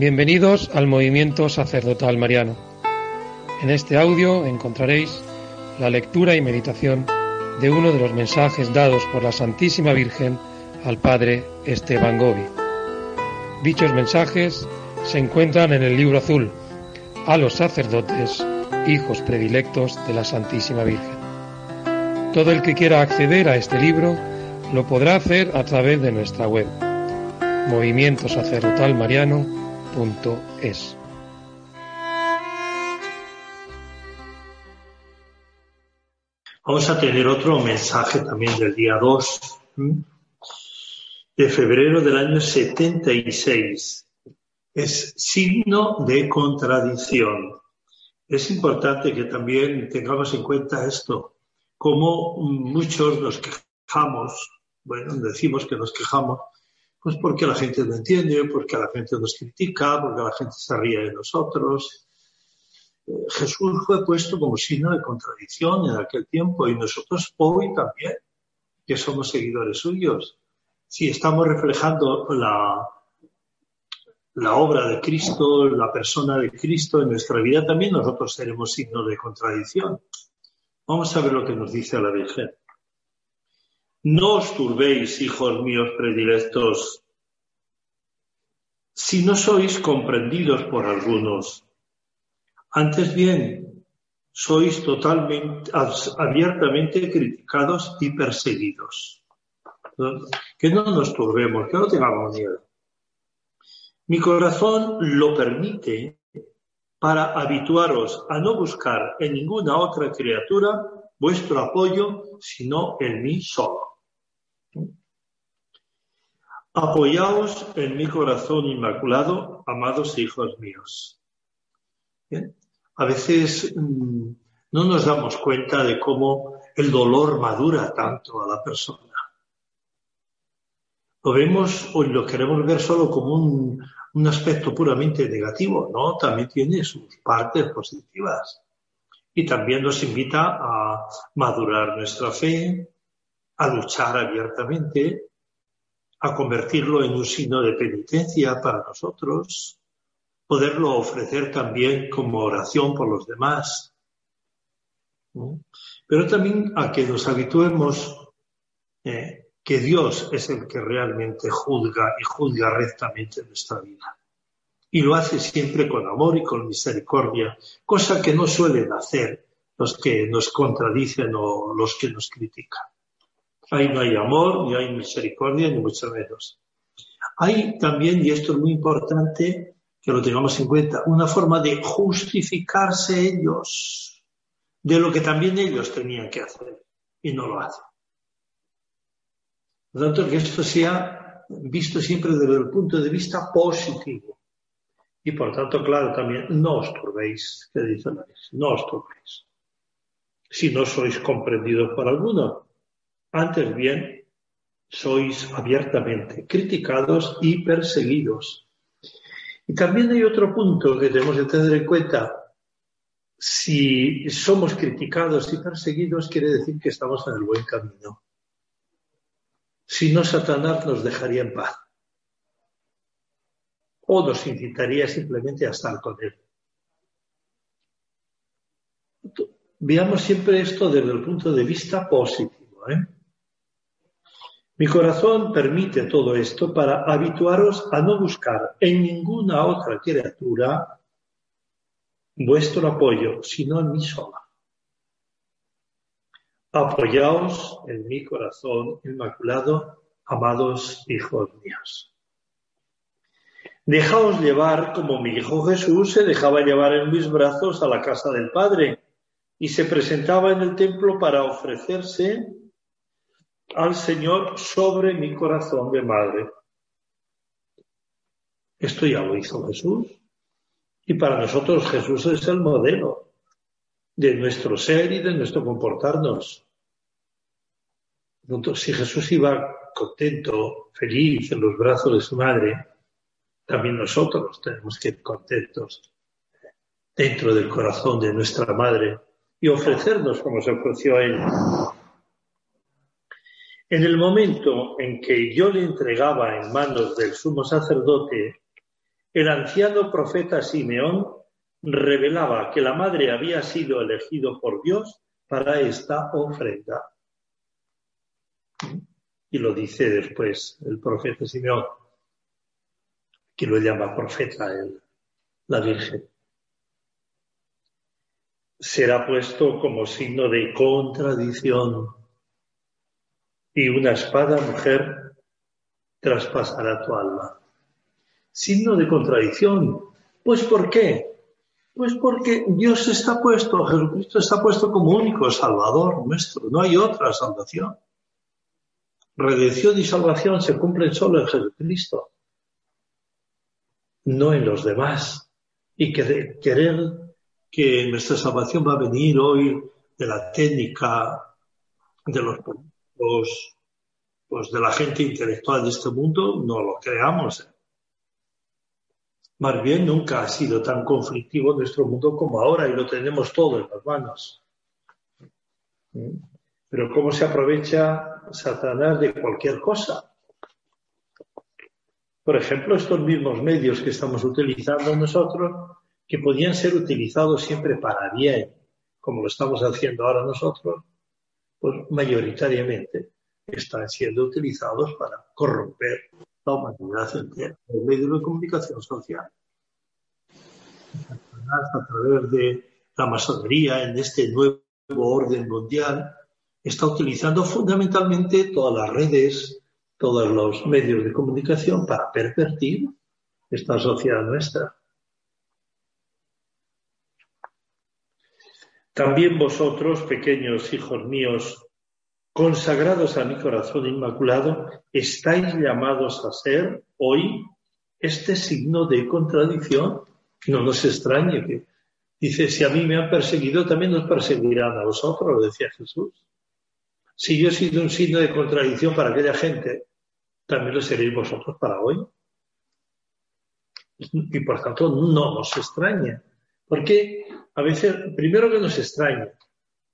Bienvenidos al movimiento sacerdotal mariano. En este audio encontraréis la lectura y meditación de uno de los mensajes dados por la Santísima Virgen al Padre Esteban Gobi. Dichos mensajes se encuentran en el libro azul a los sacerdotes, hijos predilectos de la Santísima Virgen. Todo el que quiera acceder a este libro lo podrá hacer a través de nuestra web movimientosacerdotalmariano.es. Vamos a tener otro mensaje también del día 2 de febrero del año 76. Es signo de contradicción. Es importante que también tengamos en cuenta esto, como muchos nos quejamos, bueno, decimos que nos quejamos, pues porque la gente no entiende, porque la gente nos critica, porque la gente se ríe de nosotros. Eh, Jesús fue puesto como signo de contradicción en aquel tiempo y nosotros hoy también, que somos seguidores suyos, si estamos reflejando la, la obra de Cristo, la persona de Cristo en nuestra vida, también nosotros seremos signo de contradicción. Vamos a ver lo que nos dice la Virgen. No os turbéis, hijos míos predilectos, si no sois comprendidos por algunos. Antes bien, sois totalmente, abiertamente criticados y perseguidos. Que no nos turbemos, que no tengamos miedo. Mi corazón lo permite para habituaros a no buscar en ninguna otra criatura vuestro apoyo, sino en mí solo. Apoyaos en mi corazón inmaculado, amados hijos míos. A veces mm, no nos damos cuenta de cómo el dolor madura tanto a la persona. Lo vemos o lo queremos ver solo como un, un aspecto puramente negativo, ¿no? También tiene sus partes positivas. Y también nos invita a madurar nuestra fe, a luchar abiertamente a convertirlo en un signo de penitencia para nosotros, poderlo ofrecer también como oración por los demás, pero también a que nos habituemos eh, que Dios es el que realmente juzga y juzga rectamente nuestra vida. Y lo hace siempre con amor y con misericordia, cosa que no suelen hacer los que nos contradicen o los que nos critican. Ahí no hay amor, ni hay misericordia, ni mucho menos. Hay también, y esto es muy importante que lo tengamos en cuenta, una forma de justificarse ellos de lo que también ellos tenían que hacer y no lo hacen. Por lo tanto, que esto sea visto siempre desde el punto de vista positivo. Y por tanto, claro, también no os turbéis, que dice la no os turbéis. Si no sois comprendidos por alguno, antes bien, sois abiertamente criticados y perseguidos. Y también hay otro punto que tenemos que tener en cuenta. Si somos criticados y perseguidos, quiere decir que estamos en el buen camino. Si no, Satanás nos dejaría en paz. O nos incitaría simplemente a estar con él. Veamos siempre esto desde el punto de vista positivo. ¿eh? Mi corazón permite todo esto para habituaros a no buscar en ninguna otra criatura vuestro apoyo, sino en mí sola. Apoyaos en mi corazón inmaculado, amados hijos míos. Dejaos llevar como mi hijo Jesús se dejaba llevar en mis brazos a la casa del Padre y se presentaba en el templo para ofrecerse al Señor sobre mi corazón de madre. Esto ya lo hizo Jesús. Y para nosotros Jesús es el modelo de nuestro ser y de nuestro comportarnos. Si Jesús iba contento, feliz en los brazos de su madre, también nosotros tenemos que ir contentos dentro del corazón de nuestra madre y ofrecernos como se ofreció a él en el momento en que yo le entregaba en manos del sumo sacerdote el anciano profeta Simeón revelaba que la madre había sido elegido por Dios para esta ofrenda. Y lo dice después el profeta Simeón, que lo llama profeta la Virgen. Será puesto como signo de contradicción y una espada mujer traspasará tu alma. Signo de contradicción. Pues ¿por qué? Pues porque Dios está puesto, Jesucristo está puesto como único Salvador nuestro, no hay otra salvación. Redención y salvación se cumplen solo en Jesucristo, no en los demás. Y que querer que nuestra salvación va a venir hoy de la técnica, de los, pues de la gente intelectual de este mundo, no lo creamos. Más bien nunca ha sido tan conflictivo nuestro mundo como ahora y lo tenemos todo en las manos. Pero ¿cómo se aprovecha Satanás de cualquier cosa? Por ejemplo, estos mismos medios que estamos utilizando nosotros, que podían ser utilizados siempre para bien, como lo estamos haciendo ahora nosotros, pues mayoritariamente están siendo utilizados para corromper la humanidad entera, el medio de comunicación social. A través de la masonería en este nuevo orden mundial, está utilizando fundamentalmente todas las redes, todos los medios de comunicación para pervertir esta sociedad nuestra. También vosotros, pequeños hijos míos, consagrados a mi corazón inmaculado, estáis llamados a ser hoy este signo de contradicción. No nos extrañe que dice, si a mí me han perseguido, también nos perseguirán a vosotros, decía Jesús. Si yo he sido un signo de contradicción para aquella gente, también lo seréis vosotros para hoy. Y por tanto, no nos extraña. Porque a veces, primero que nos extraña,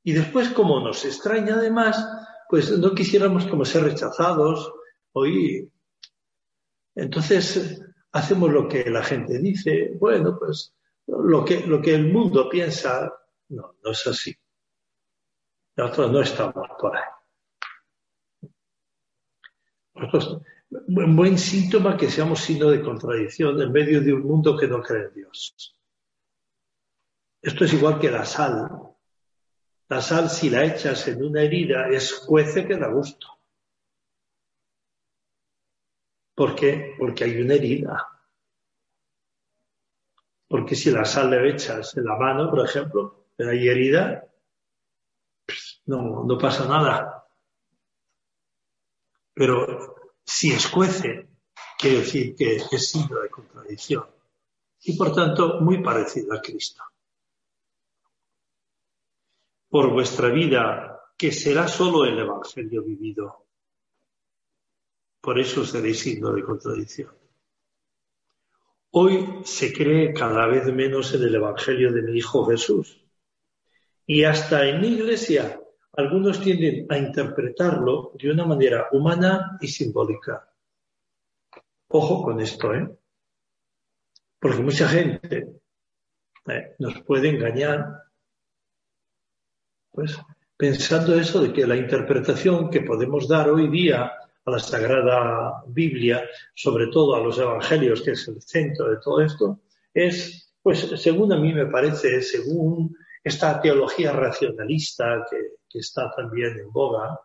y después, como nos extraña además, pues no quisiéramos como ser rechazados. Hoy, entonces, hacemos lo que la gente dice. Bueno, pues lo que, lo que el mundo piensa, no, no es así. Nosotros no estamos por ahí. Un buen síntoma que seamos signo de contradicción en medio de un mundo que no cree en Dios. Esto es igual que la sal. La sal, si la echas en una herida, es cuece que da gusto. ¿Por qué? Porque hay una herida. Porque si la sal le echas en la mano, por ejemplo, pero hay herida, no, no pasa nada. Pero si escuece, quiere decir que es signo de contradicción. Y por tanto, muy parecido a Cristo por vuestra vida, que será solo el Evangelio vivido. Por eso seréis signo de contradicción. Hoy se cree cada vez menos en el Evangelio de mi Hijo Jesús. Y hasta en mi iglesia algunos tienden a interpretarlo de una manera humana y simbólica. Ojo con esto, ¿eh? Porque mucha gente eh, nos puede engañar pues pensando eso de que la interpretación que podemos dar hoy día a la Sagrada Biblia, sobre todo a los Evangelios, que es el centro de todo esto, es, pues según a mí me parece, según esta teología racionalista que, que está también en boga,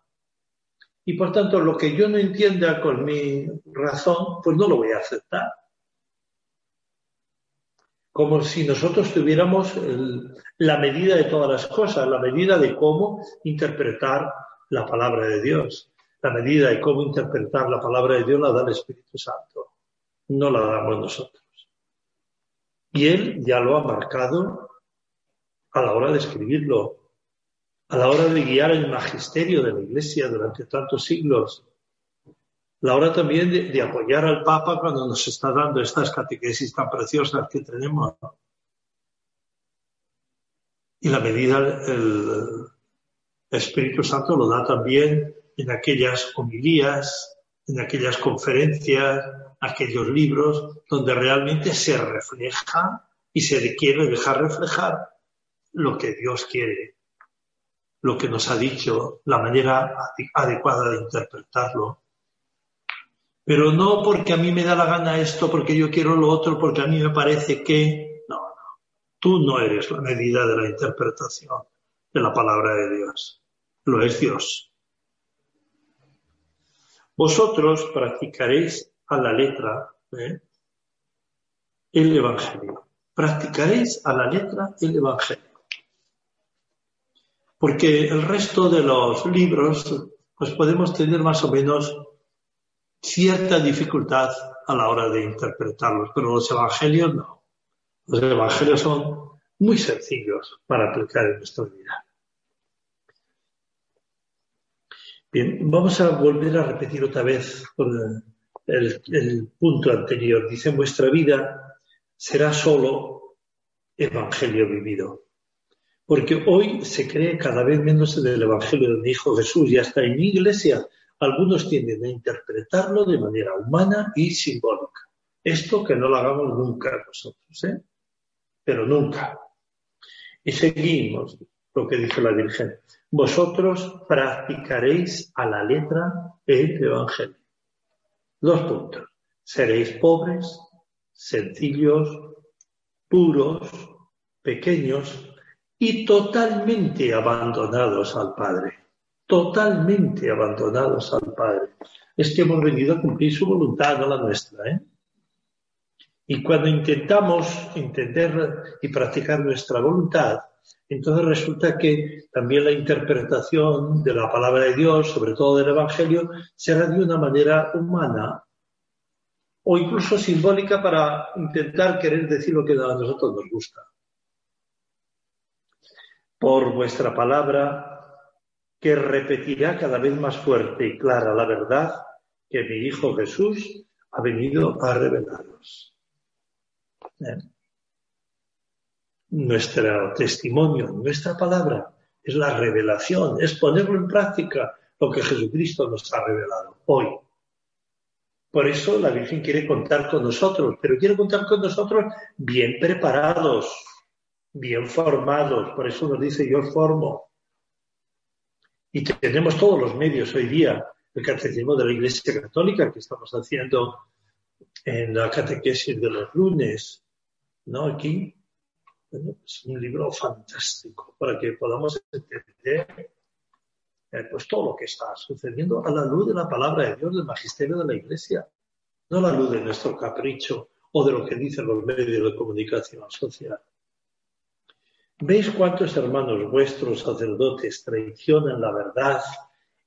y por tanto lo que yo no entienda con mi razón, pues no lo voy a aceptar como si nosotros tuviéramos la medida de todas las cosas, la medida de cómo interpretar la palabra de Dios. La medida de cómo interpretar la palabra de Dios la da el Espíritu Santo, no la damos nosotros. Y Él ya lo ha marcado a la hora de escribirlo, a la hora de guiar el magisterio de la Iglesia durante tantos siglos, la hora también de, apoyar al Papa cuando nos está dando estas catequesis tan preciosas que tenemos. Y la medida, el, Espíritu Santo lo da también en aquellas homilías, en aquellas conferencias, aquellos libros donde realmente se refleja y se quiere dejar reflejar lo que Dios quiere, lo que nos ha dicho, la manera adecuada de interpretarlo. Pero no porque a mí me da la gana esto, porque yo quiero lo otro, porque a mí me parece que... No, no. Tú no eres la medida de la interpretación de la palabra de Dios. Lo es Dios. Vosotros practicaréis a la letra ¿eh? el Evangelio. Practicaréis a la letra el Evangelio. Porque el resto de los libros, pues podemos tener más o menos cierta dificultad a la hora de interpretarlos, pero los evangelios no. Los evangelios son muy sencillos para aplicar en nuestra vida. Bien, vamos a volver a repetir otra vez el, el punto anterior. Dice, vuestra vida será solo evangelio vivido. Porque hoy se cree cada vez menos en el evangelio del Hijo Jesús y hasta en mi iglesia algunos tienden a interpretarlo de manera humana y simbólica. Esto que no lo hagamos nunca nosotros, ¿eh? Pero nunca. Y seguimos lo que dice la Virgen. Vosotros practicaréis a la letra el Evangelio. Dos puntos. Seréis pobres, sencillos, puros, pequeños y totalmente abandonados al Padre totalmente abandonados al Padre. Es que hemos venido a cumplir su voluntad, no la nuestra. ¿eh? Y cuando intentamos entender y practicar nuestra voluntad, entonces resulta que también la interpretación de la palabra de Dios, sobre todo del Evangelio, será de una manera humana o incluso simbólica para intentar querer decir lo que a nosotros nos gusta. Por vuestra palabra que repetirá cada vez más fuerte y clara la verdad que mi Hijo Jesús ha venido a revelaros. Nuestro testimonio, nuestra palabra, es la revelación, es ponerlo en práctica lo que Jesucristo nos ha revelado hoy. Por eso la Virgen quiere contar con nosotros, pero quiere contar con nosotros bien preparados, bien formados. Por eso nos dice, yo formo. Y tenemos todos los medios hoy día, el catecismo de la Iglesia Católica que estamos haciendo en la catequesis de los lunes, ¿no? Aquí, es un libro fantástico para que podamos entender eh, pues todo lo que está sucediendo a la luz de la palabra de Dios, del magisterio de la Iglesia, no a la luz de nuestro capricho o de lo que dicen los medios de comunicación social. ¿Veis cuántos hermanos vuestros sacerdotes traicionan la verdad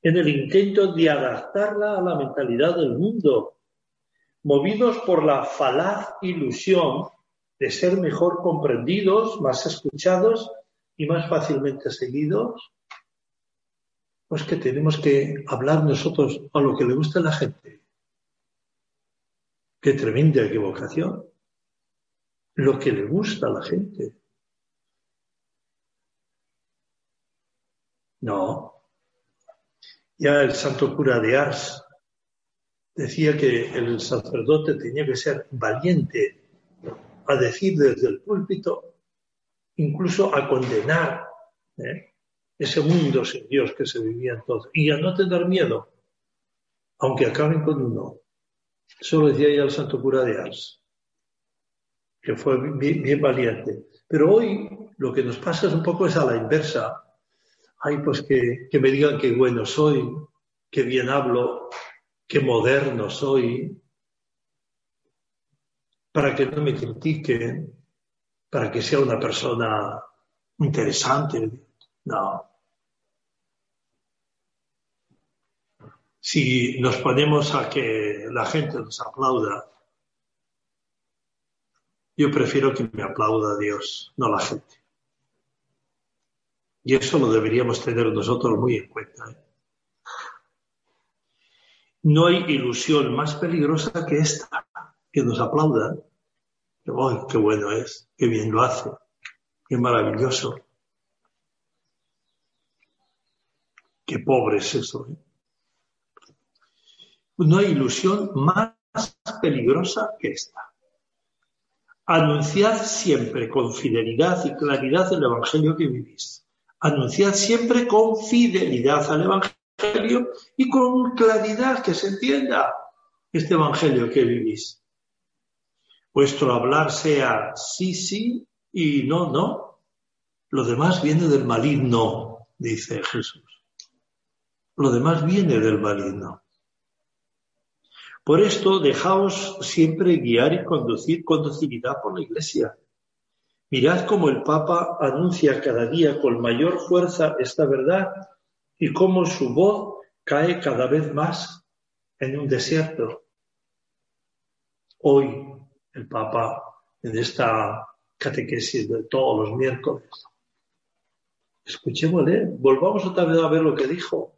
en el intento de adaptarla a la mentalidad del mundo, movidos por la falaz ilusión de ser mejor comprendidos, más escuchados y más fácilmente seguidos? Pues que tenemos que hablar nosotros a lo que le gusta a la gente. Qué tremenda equivocación. Lo que le gusta a la gente. No. Ya el santo cura de Ars decía que el sacerdote tenía que ser valiente a decir desde el púlpito, incluso a condenar ¿eh? ese mundo sin Dios que se vivía entonces, y a no tener miedo, aunque acaben con uno. Eso lo decía ya el santo cura de Ars, que fue bien valiente. Pero hoy lo que nos pasa es un poco es a la inversa ay, pues que, me digan qué bueno soy, qué bien hablo, qué moderno soy, para que no me critiquen, para que sea una persona interesante. No. Si nos ponemos a que la gente nos aplauda, yo prefiero que me aplauda Dios, no la gente. Y eso lo deberíamos tener nosotros muy en cuenta. ¿eh? No hay ilusión más peligrosa que esta, que nos aplaudan. ¡Ay, qué bueno es! ¡Qué bien lo hace! ¡Qué maravilloso! ¡Qué pobre es eso! ¿eh? No hay ilusión más peligrosa que esta. Anunciad siempre con fidelidad y claridad el Evangelio que vivís. Anunciad siempre con fidelidad al Evangelio y con claridad que se entienda este Evangelio que vivís. Vuestro hablar sea sí, sí y no, no. Lo demás viene del maligno, dice Jesús. Lo demás viene del maligno. Por esto, dejaos siempre guiar y conducir con docilidad por la Iglesia. Mirad cómo el Papa anuncia cada día con mayor fuerza esta verdad y cómo su voz cae cada vez más en un desierto. Hoy el Papa, en esta catequesis de todos los miércoles, escuchémosle, volvamos otra vez a ver lo que dijo.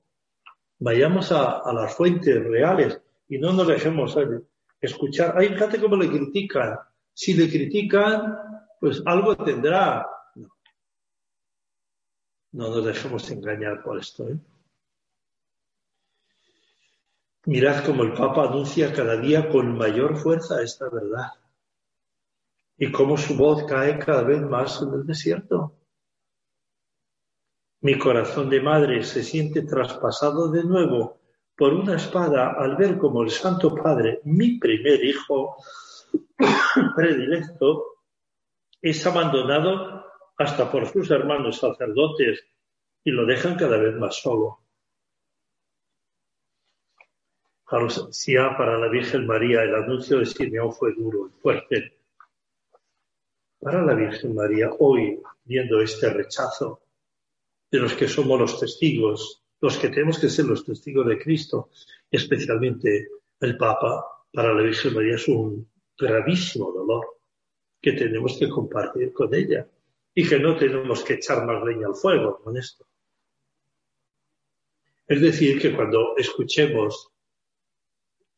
Vayamos a, las fuentes reales y no nos dejemos escuchar. Hay gente como le critican. Si le critican, pues algo tendrá. No, no nos dejemos engañar por esto. ¿eh? Mirad cómo el Papa anuncia cada día con mayor fuerza esta verdad y cómo su voz cae cada vez más en el desierto. Mi corazón de madre se siente traspasado de nuevo por una espada al ver como el Santo Padre, mi primer hijo predilecto, es abandonado hasta por sus hermanos sacerdotes y lo dejan cada vez más solo. Para la Virgen María el anuncio de Simeón fue duro y fuerte. Para la Virgen María, hoy, viendo este rechazo de los que somos los testigos los que tenemos que ser los testigos de Cristo, especialmente el Papa, para la Virgen María es un gravísimo dolor que tenemos que compartir con ella y que no tenemos que echar más leña al fuego con esto. Es decir, que cuando escuchemos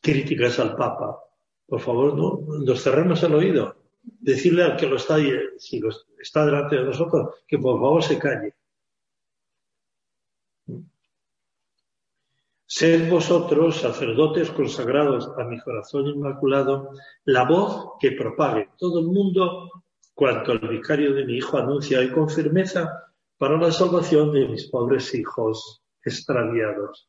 críticas al Papa, por favor, no nos cerremos el oído. Decirle al que lo está, si está delante de nosotros, que por favor se calle Sed vosotros, sacerdotes consagrados a mi corazón inmaculado, la voz que propague todo el mundo cuanto el vicario de mi hijo anuncia hoy con firmeza para la salvación de mis pobres hijos extraviados.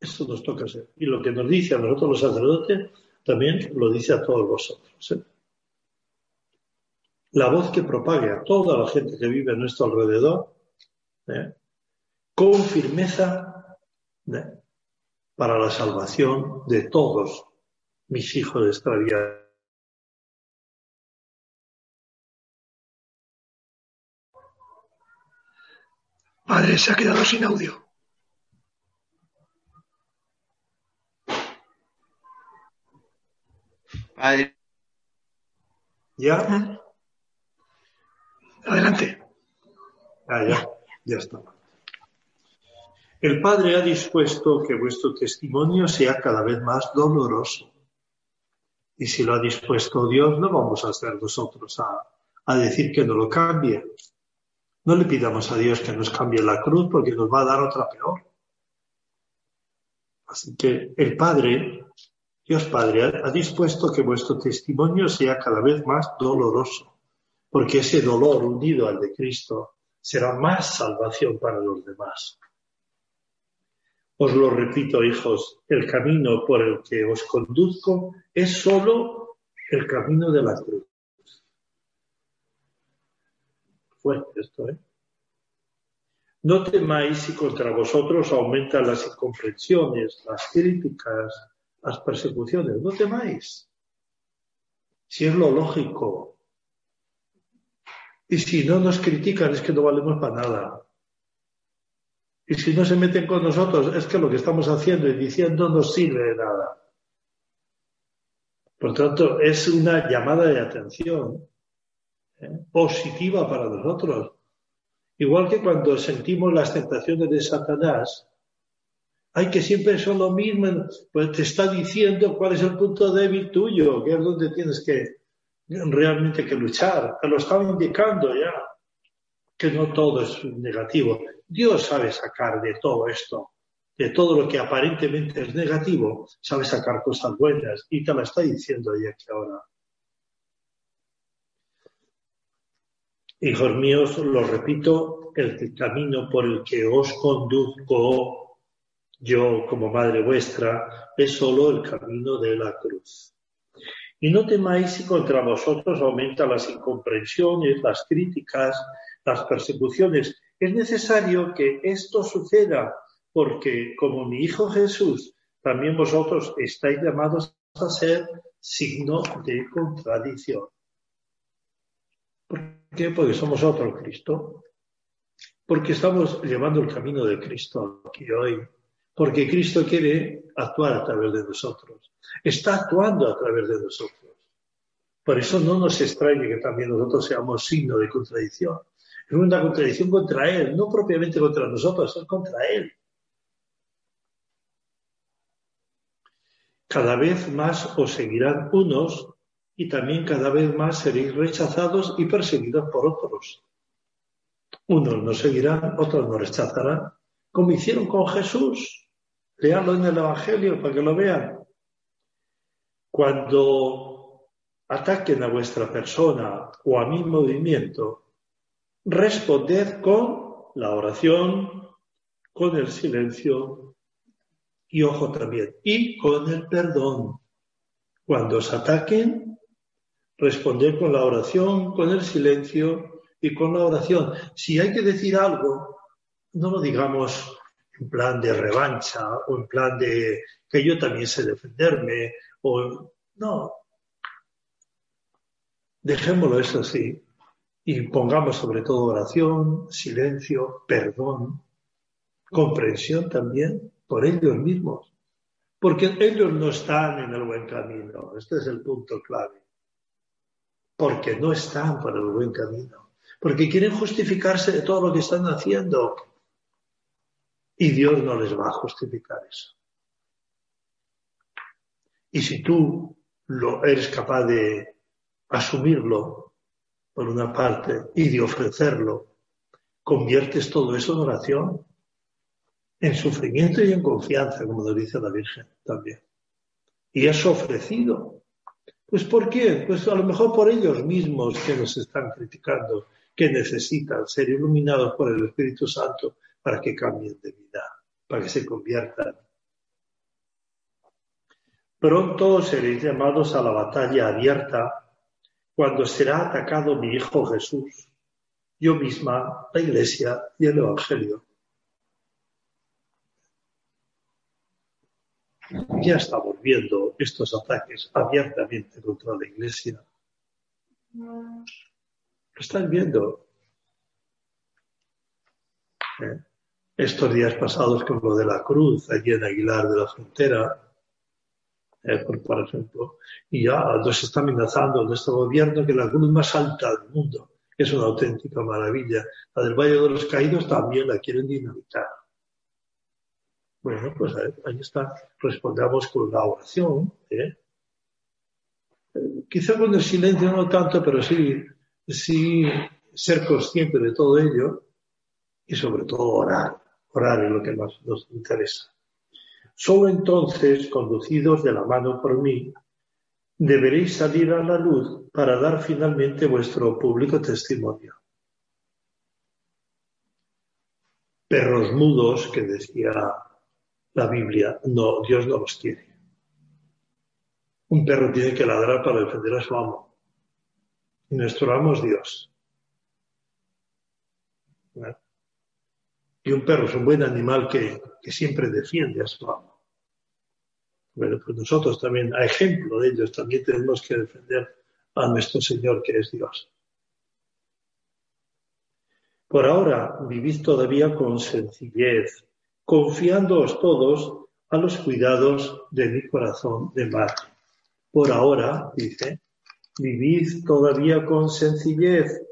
Esto nos toca hacer. Y lo que nos dice a nosotros los sacerdotes, también lo dice a todos vosotros. ¿eh? La voz que propague a toda la gente que vive a nuestro alrededor, ¿eh? con firmeza ¿eh? para la salvación de todos mis hijos extraviados. Padre, se ha quedado sin audio. Padre. ¿Ya? Adelante. Ah, ya, ya está. El Padre ha dispuesto que vuestro testimonio sea cada vez más doloroso. Y si lo ha dispuesto Dios, no vamos a ser nosotros a, a decir que no lo cambie. No le pidamos a Dios que nos cambie la cruz porque nos va a dar otra peor. Así que el Padre, Dios Padre, ha dispuesto que vuestro testimonio sea cada vez más doloroso porque ese dolor unido al de Cristo será más salvación para los demás. Os lo repito, hijos, el camino por el que os conduzco es solo el camino de la cruz. Fuerte esto, ¿eh? No temáis si contra vosotros aumentan las incomprensiones, las críticas, las persecuciones. No temáis. Si es lo lógico, y si no nos critican es que no valemos para nada. Y si no se meten con nosotros es que lo que estamos haciendo y diciendo no sirve de nada. Por tanto, es una llamada de atención ¿eh? positiva para nosotros. Igual que cuando sentimos las tentaciones de Satanás, hay que siempre son lo mismo, pues te está diciendo cuál es el punto débil tuyo, que es donde tienes que, realmente que luchar. Te lo estaba indicando ya, que no todo es negativo. Dios sabe sacar de todo esto de todo lo que aparentemente es negativo, sabe sacar cosas buenas y te la está diciendo ella aquí ahora. Hijos míos, lo repito, el camino por el que os conduzco yo como madre vuestra es solo el camino de la cruz. Y no temáis si contra vosotros aumentan las incomprensiones, las críticas, las persecuciones. Es necesario que esto suceda porque como mi Hijo Jesús, también vosotros estáis llamados a ser signo de contradicción. ¿Por qué? Porque somos otro Cristo. Porque estamos llevando el camino de Cristo aquí hoy. Porque Cristo quiere actuar a través de nosotros. Está actuando a través de nosotros. Por eso no nos extrañe que también nosotros seamos signo de contradicción. Es una contradicción contra Él, no propiamente contra nosotros, es contra Él. Cada vez más os seguirán unos y también cada vez más seréis rechazados y perseguidos por otros. Unos nos seguirán, otros nos rechazarán, como hicieron con Jesús. Leanlo en el Evangelio para que lo vean. Cuando ataquen a vuestra persona o a mi movimiento, responded con la oración, con el silencio y ojo también, y con el perdón. Cuando os ataquen, responded con la oración, con el silencio y con la oración. Si hay que decir algo, no lo digamos en plan de revancha o en plan de que yo también sé defenderme o no. Dejémoslo eso así y pongamos sobre todo oración, silencio, perdón, comprensión también por ellos mismos, porque ellos no están en el buen camino. Este es el punto clave. Porque no están por el buen camino. Porque quieren justificarse de todo lo que están haciendo. Y Dios no les va a justificar eso. Y si tú lo eres capaz de asumirlo por una parte y de ofrecerlo, conviertes todo eso en oración, en sufrimiento y en confianza, como nos dice la Virgen también. Y es ofrecido. Pues ¿por qué? Pues a lo mejor por ellos mismos que nos están criticando, que necesitan ser iluminados por el Espíritu Santo para que cambien de vida, para que se conviertan. Pronto seréis llamados a la batalla abierta cuando será atacado mi Hijo Jesús, yo misma, la Iglesia y el Evangelio. Ya estamos viendo estos ataques abiertamente contra la Iglesia. Lo están viendo. ¿Eh? Estos días pasados con lo de la cruz allí en Aguilar de la Frontera, eh, por, ejemplo, y ya nos está amenazando nuestro gobierno que la cruz más alta del mundo es una auténtica maravilla. La del Valle de los Caídos también la quieren dinamitar. Bueno, pues ahí está. Respondamos con la oración. ¿eh? Quizá con el silencio no tanto, pero sí, sí ser consciente de todo ello y sobre todo orar. Orar es lo que más nos interesa. Solo entonces, conducidos de la mano por mí, deberéis salir a la luz para dar finalmente vuestro público testimonio. Perros mudos, que decía la Biblia, no, Dios no los quiere. Un perro tiene que ladrar para defender a su amo. Y nuestro amo es Dios. Y un perro es un buen animal que, que, siempre defiende a su amo. Bueno, pues nosotros también, a ejemplo de ellos, también tenemos que defender a nuestro Señor que es Dios. Por ahora vivid todavía con sencillez, confiándoos todos a los cuidados de mi corazón de madre. Por ahora, dice, vivid todavía con sencillez,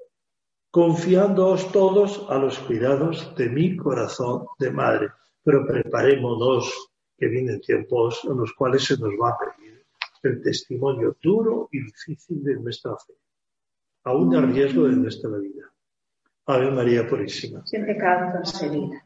confiándoos todos a los cuidados de mi corazón de madre. Pero preparémonos, que vienen tiempos en los cuales se nos va a pedir el testimonio duro y difícil de nuestra fe, aún a riesgo de nuestra vida. Ave María Purísima. Sin pecado concebida.